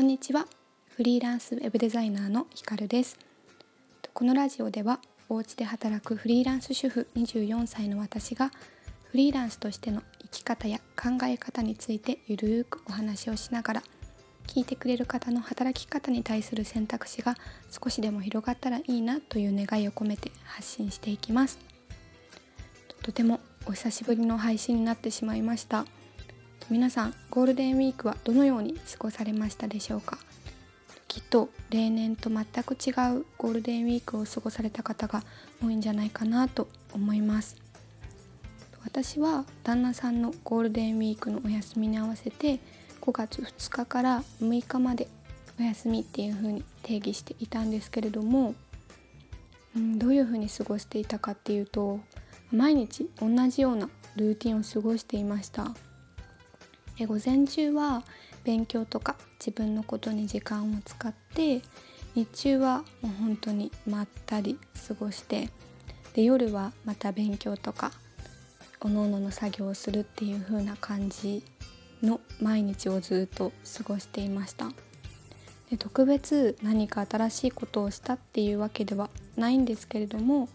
こんにちは。フリーランスウェブデザイナーのひかるです。このラジオではお家で働くフリーランス主婦24歳の私がフリーランスとしての生き方や考え方についてゆるーくお話をしながら聞いてくれる方の働き方に対する選択肢が少しでも広がったらいいなという願いを込めて発信していきます。とてもお久しぶりの配信になってしまいました。皆さんゴールデンウィークはどのように過ごされましたでしょうか？きっと例年と全く違うゴールデンウィークを過ごされた方が多いんじゃないかなと思います。私は旦那さんのゴールデンウィークのお休みに合わせて5月2日から6日までお休みっていう風に定義していたんですけれども、うん、どういう風に過ごしていたかっていうと毎日同じようなルーティンを過ごしていました。で午前中は勉強とか自分のことに時間を使って日中はもう本当にまったり過ごしてで夜はまた勉強とかおのおのの作業をするっていう風な感じの毎日をずっと過ごしていました。で特別何か新しいことをしたっていうわけではないんですけれども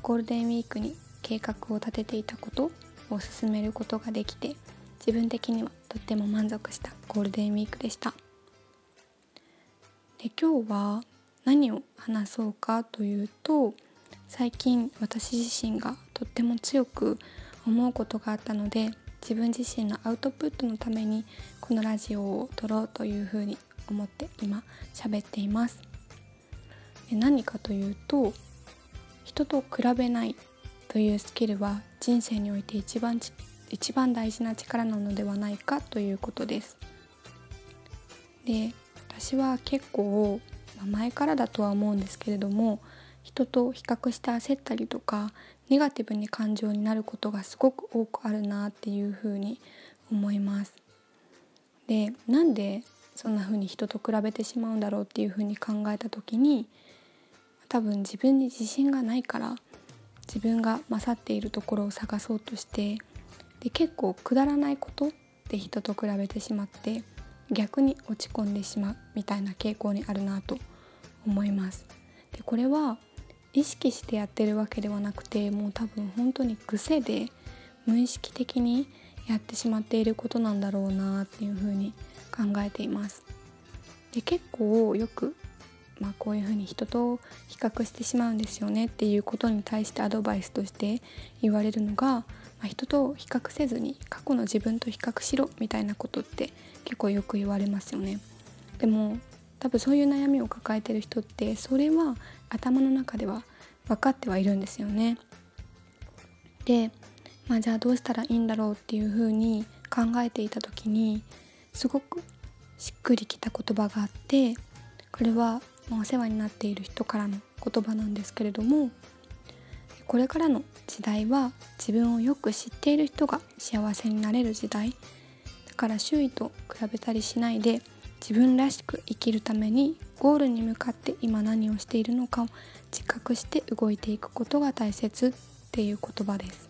ゴールデンウィークに計画を立てていたことを進めることができて自分的にはとっても満足したゴールデンウィークでした。で今日は何を話そうかというと最近私自身がとっても強く思うことがあったので自分自身のアウトプットのためにこのラジオを撮ろうというふうに思って今喋っています。何かというと人と比べないというスキルは人生において一番一番大事な力なのではないかということです。で私は結構、まあ、前からだとは思うんですけれども人と比較して焦ったりとかネガティブに感情になることがすごく多くあるなっていうふうに思います。でなんでそんな風に人と比べてしまうんだろうっていう風に考えた時に多分自分に自信がないから自分が勝っているところを探そうとしてで結構くだらないことで人と比べてしまって逆に落ち込んでしまうみたいな傾向にあるなと思います。でこれは意識してやってるわけではなくてもう多分本当に癖で無意識的にやってしまっていることなんだろうなっていうふうに考えています。で結構よくまあ、こういうふうに人と比較してしまうんですよねっていうことに対してアドバイスとして言われるのが、まあ、人と比較せずに過去の自分と比較しろみたいなことって結構よく言われますよね。でも多分そういう悩みを抱えてる人ってそれは頭の中では分かってはいるんですよね。で、まあ、じゃあどうしたらいいんだろうっていうふうに考えていた時にすごくしっくりきた言葉があってこれは、お世話になっている人からの言葉なんですけれどもこれからの時代は自分をよく知っている人が幸せになれる時代。だから周囲と比べたりしないで自分らしく生きるためにゴールに向かって今何をしているのかを自覚して動いていくことが大切っていう言葉です。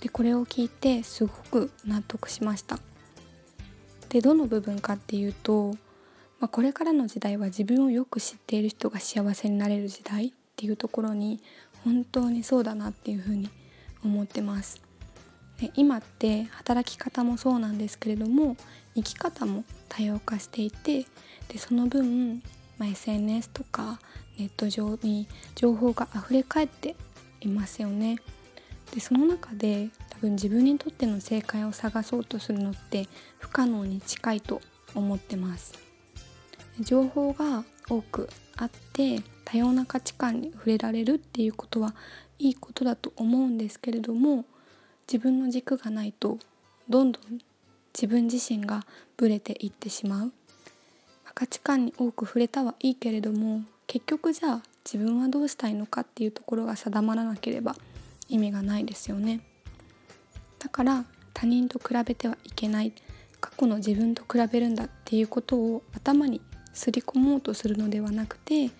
でこれを聞いてすごく納得しました。でどの部分かっていうとまあ、これからの時代は自分をよく知っている人が幸せになれる時代っていうところに本当にそうだなっていうふうに思ってます。で今って働き方もそうなんですけれども生き方も多様化していてでその分、まあ、SNS とかネット上に情報が溢れ返っていますよね。でその中で多分自分にとっての正解を探そうとするのって不可能に近いと思ってます。情報が多くあって多様な価値観に触れられるっていうことはいいことだと思うんですけれども自分の軸がないとどんどん自分自身がブレていってしまう。価値観に多く触れたはいいけれども結局じゃあ自分はどうしたいのかっていうところが定まらなければ意味がないですよね。だから他人と比べてはいけない過去の自分と比べるんだっていうことを頭に刷り込もうとするのではなくて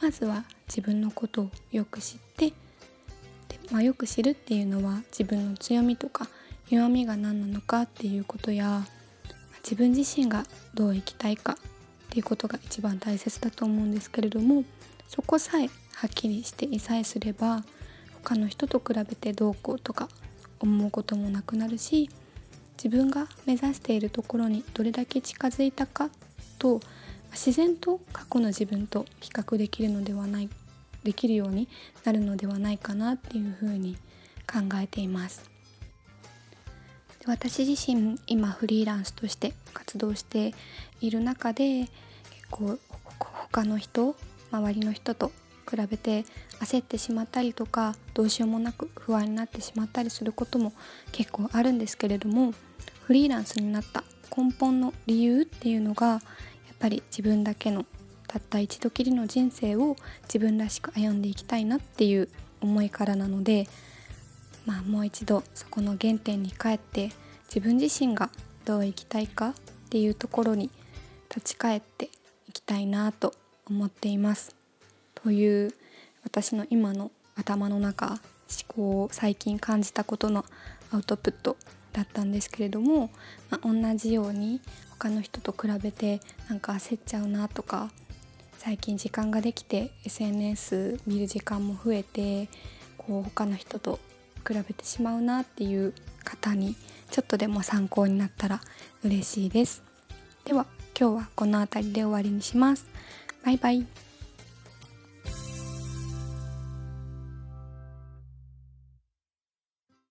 まずは自分のことをよく知ってで、まあ、よく知るっていうのは自分の強みとか弱みが何なのかっていうことや自分自身がどう生きたいかっていうことが一番大切だと思うんですけれどもそこさえはっきりしていさえすれば他の人と比べてどうこうとか思うこともなくなるし自分が目指しているところにどれだけ近づいたかと自然と過去の自分と比較できるのではないできるようになるのではないかなっていうふうに考えています。私自身今フリーランスとして活動している中で結構他の人周りの人と比べて焦ってしまったりとかどうしようもなく不安になってしまったりすることも結構あるんですけれどもフリーランスになった根本の理由っていうのがぱり自分だけのたった一度きりの人生を自分らしく歩んでいきたいなっていう思いからなのでまあもう一度そこの原点に帰って自分自身がどう生きたいかっていうところに立ち返っていきたいなと思っています。という私の今の頭の中思考を最近感じたことのアウトプットだったんですけれども、まあ、同じように他の人と比べてなんか焦っちゃうなとか最近時間ができて SNS 見る時間も増えてこう他の人と比べてしまうなっていう方にちょっとでも参考になったら嬉しいです。では今日はこの辺りで終わりにします。バイバイ。